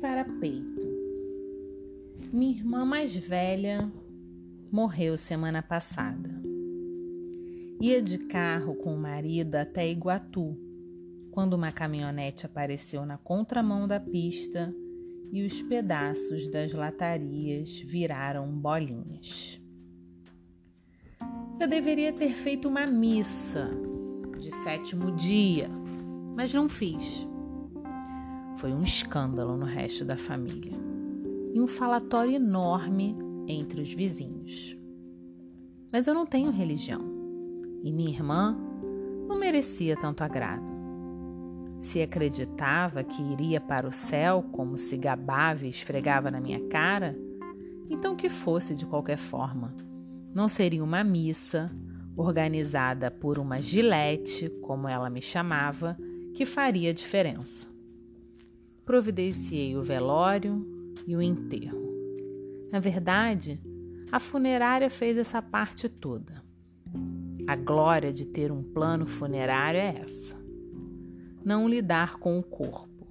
Para peito. Minha irmã mais velha morreu semana passada. Ia de carro com o marido até Iguatu, quando uma caminhonete apareceu na contramão da pista e os pedaços das latarias viraram bolinhas. Eu deveria ter feito uma missa de sétimo dia, mas não fiz. Foi um escândalo no resto da família e um falatório enorme entre os vizinhos. Mas eu não tenho religião e minha irmã não merecia tanto agrado. Se acreditava que iria para o céu, como se gabava e esfregava na minha cara, então que fosse de qualquer forma. Não seria uma missa organizada por uma gilete, como ela me chamava, que faria diferença. Providenciei o velório e o enterro. Na verdade, a funerária fez essa parte toda. A glória de ter um plano funerário é essa não lidar com o corpo,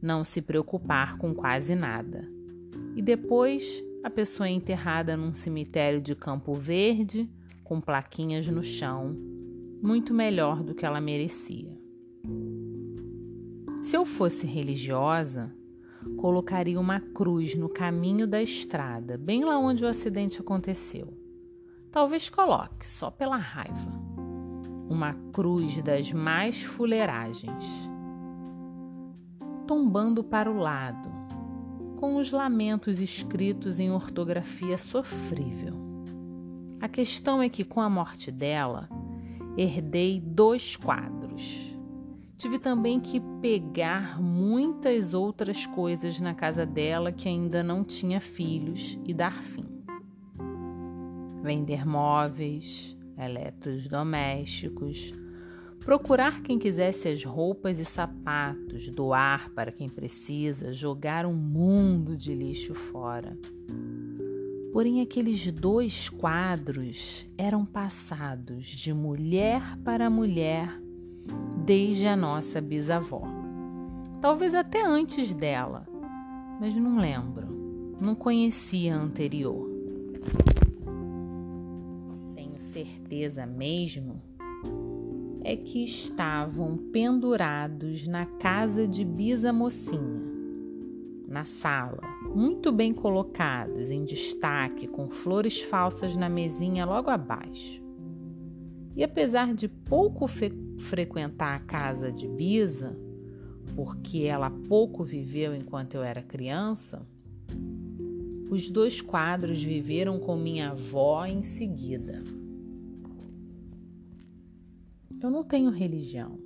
não se preocupar com quase nada. E depois a pessoa é enterrada num cemitério de Campo Verde, com plaquinhas no chão, muito melhor do que ela merecia. Se eu fosse religiosa, colocaria uma cruz no caminho da estrada, bem lá onde o acidente aconteceu. Talvez coloque, só pela raiva uma cruz das mais fuleiragens, tombando para o lado, com os lamentos escritos em ortografia sofrível. A questão é que, com a morte dela, herdei dois quadros. Tive também que pegar muitas outras coisas na casa dela que ainda não tinha filhos e dar fim. Vender móveis, eletrodomésticos, procurar quem quisesse as roupas e sapatos, doar para quem precisa, jogar um mundo de lixo fora. Porém, aqueles dois quadros eram passados de mulher para mulher desde a nossa bisavó. Talvez até antes dela, mas não lembro, não conhecia a anterior certeza mesmo é que estavam pendurados na casa de Bisa Mocinha, na sala, muito bem colocados, em destaque, com flores falsas na mesinha logo abaixo. E apesar de pouco frequentar a casa de Bisa, porque ela pouco viveu enquanto eu era criança, os dois quadros viveram com minha avó em seguida. Eu não tenho religião,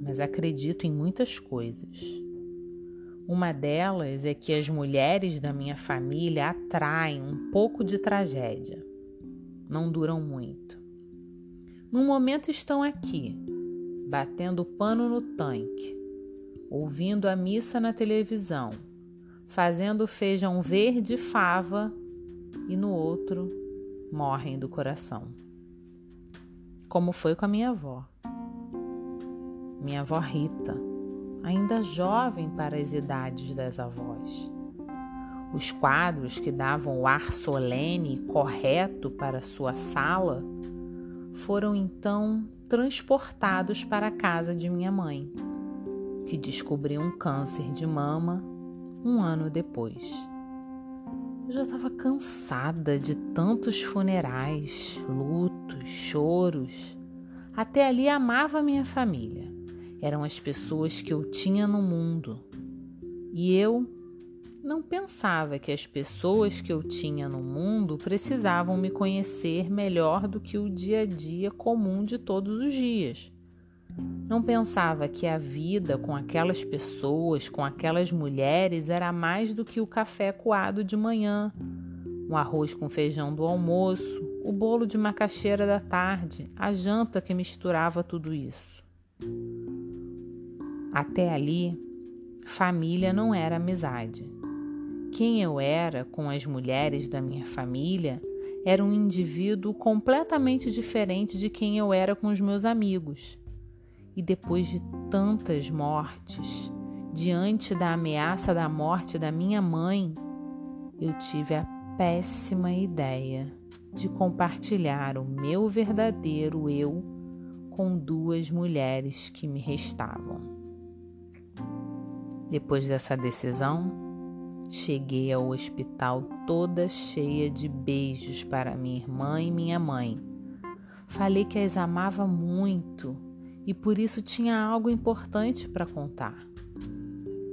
mas acredito em muitas coisas. Uma delas é que as mulheres da minha família atraem um pouco de tragédia. Não duram muito. Num momento estão aqui, batendo pano no tanque, ouvindo a missa na televisão, fazendo feijão verde fava e no outro morrem do coração como foi com a minha avó. Minha avó Rita, ainda jovem para as idades das avós. Os quadros que davam o ar solene e correto para sua sala foram então transportados para a casa de minha mãe, que descobriu um câncer de mama um ano depois. Eu já estava cansada de tantos funerais, lutos, choros. Até ali amava minha família. Eram as pessoas que eu tinha no mundo. E eu não pensava que as pessoas que eu tinha no mundo precisavam me conhecer melhor do que o dia a dia comum de todos os dias. Não pensava que a vida com aquelas pessoas, com aquelas mulheres, era mais do que o café coado de manhã, o arroz com feijão do almoço, o bolo de macaxeira da tarde, a janta que misturava tudo isso. Até ali, família não era amizade. Quem eu era com as mulheres da minha família era um indivíduo completamente diferente de quem eu era com os meus amigos. E depois de tantas mortes, diante da ameaça da morte da minha mãe, eu tive a péssima ideia de compartilhar o meu verdadeiro eu com duas mulheres que me restavam. Depois dessa decisão, cheguei ao hospital toda cheia de beijos para minha irmã e minha mãe. Falei que as amava muito e por isso tinha algo importante para contar.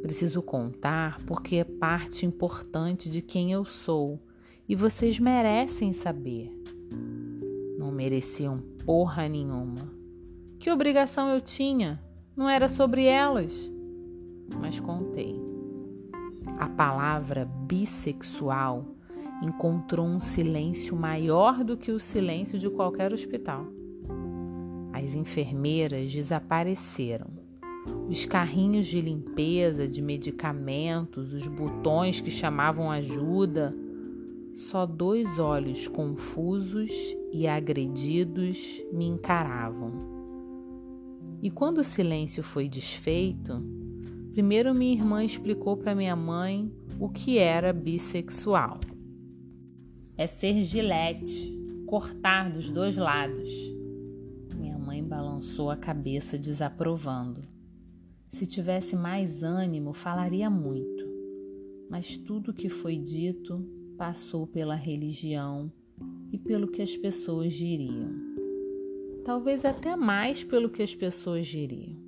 Preciso contar porque é parte importante de quem eu sou e vocês merecem saber. Não mereciam porra nenhuma. Que obrigação eu tinha? Não era sobre elas. Mas contei. A palavra bissexual encontrou um silêncio maior do que o silêncio de qualquer hospital. As enfermeiras desapareceram. Os carrinhos de limpeza, de medicamentos, os botões que chamavam ajuda, só dois olhos confusos e agredidos me encaravam. E quando o silêncio foi desfeito, primeiro minha irmã explicou para minha mãe o que era bissexual. É ser gilete, cortar dos dois lados. Minha mãe balançou a cabeça desaprovando. Se tivesse mais ânimo, falaria muito, mas tudo que foi dito passou pela religião e pelo que as pessoas diriam. Talvez até mais pelo que as pessoas diriam.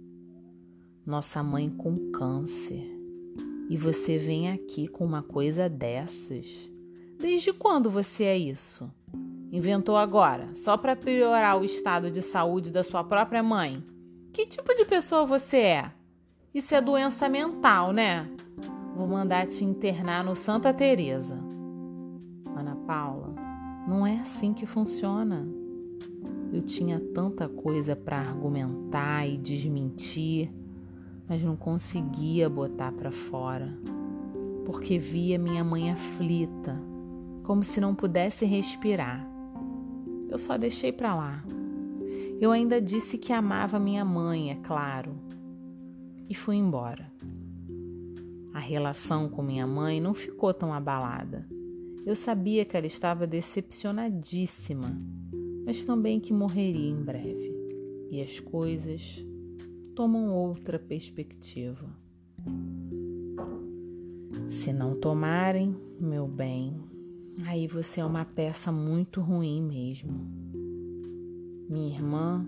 Nossa mãe com câncer. E você vem aqui com uma coisa dessas. Desde quando você é isso? Inventou agora, só para piorar o estado de saúde da sua própria mãe? Que tipo de pessoa você é? Isso é doença mental, né? Vou mandar te internar no Santa Teresa. Ana Paula, não é assim que funciona. Eu tinha tanta coisa para argumentar e desmentir, mas não conseguia botar para fora, porque via minha mãe aflita, como se não pudesse respirar. Eu só deixei para lá. Eu ainda disse que amava minha mãe, é claro, e fui embora. A relação com minha mãe não ficou tão abalada eu sabia que ela estava decepcionadíssima, mas também que morreria em breve. E as coisas tomam outra perspectiva. Se não tomarem, meu bem, aí você é uma peça muito ruim mesmo. Minha irmã,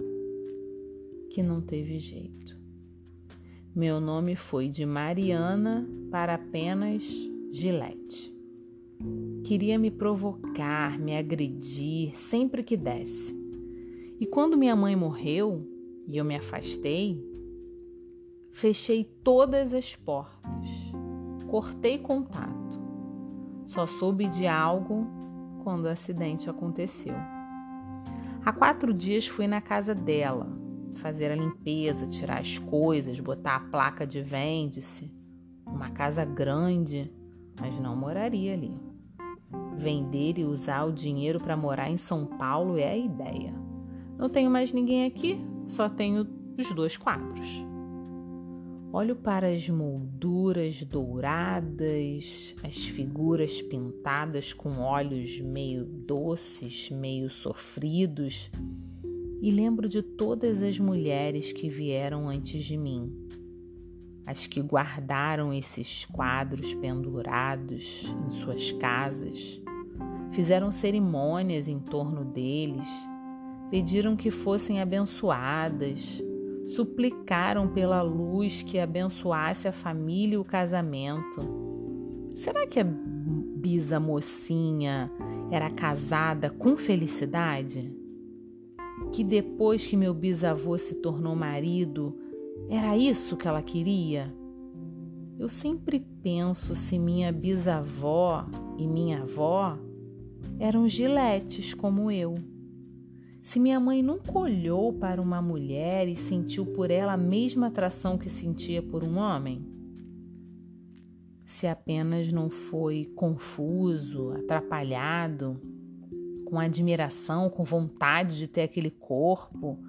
que não teve jeito. Meu nome foi de Mariana para apenas Gilete. Queria me provocar, me agredir sempre que desse. E quando minha mãe morreu e eu me afastei, fechei todas as portas, cortei contato. Só soube de algo quando o acidente aconteceu. Há quatro dias fui na casa dela fazer a limpeza, tirar as coisas, botar a placa de vende-se. Uma casa grande, mas não moraria ali. Vender e usar o dinheiro para morar em São Paulo é a ideia. Não tenho mais ninguém aqui, só tenho os dois quadros. Olho para as molduras douradas, as figuras pintadas com olhos meio doces, meio sofridos, e lembro de todas as mulheres que vieram antes de mim, as que guardaram esses quadros pendurados em suas casas, fizeram cerimônias em torno deles, pediram que fossem abençoadas, suplicaram pela luz que abençoasse a família e o casamento. Será que a bisa mocinha era casada com felicidade? Que depois que meu bisavô se tornou marido, era isso que ela queria? Eu sempre penso se minha bisavó e minha avó eram giletes como eu. Se minha mãe nunca olhou para uma mulher e sentiu por ela a mesma atração que sentia por um homem? Se apenas não foi confuso, atrapalhado, com admiração, com vontade de ter aquele corpo,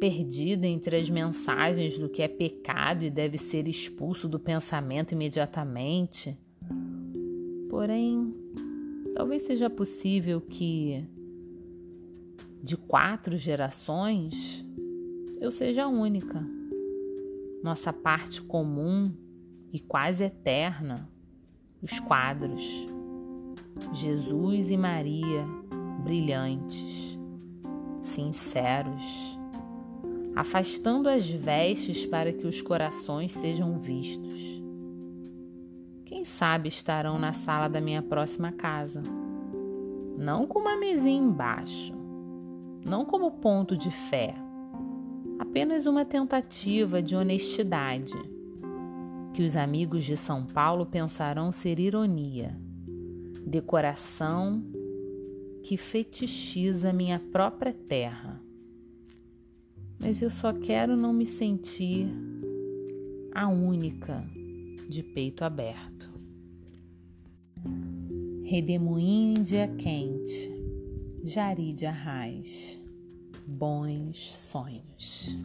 perdida entre as mensagens do que é pecado e deve ser expulso do pensamento imediatamente. Porém, talvez seja possível que de quatro gerações eu seja a única. Nossa parte comum e quase eterna, os quadros. Jesus e Maria, brilhantes, sinceros afastando as vestes para que os corações sejam vistos. Quem sabe estarão na sala da minha próxima casa, não com uma mesinha embaixo, não como ponto de fé, apenas uma tentativa de honestidade, que os amigos de São Paulo pensarão ser ironia, decoração que fetichiza minha própria terra mas eu só quero não me sentir a única de peito aberto. Redemoinho em dia quente, Jari de Arraiz, bons sonhos.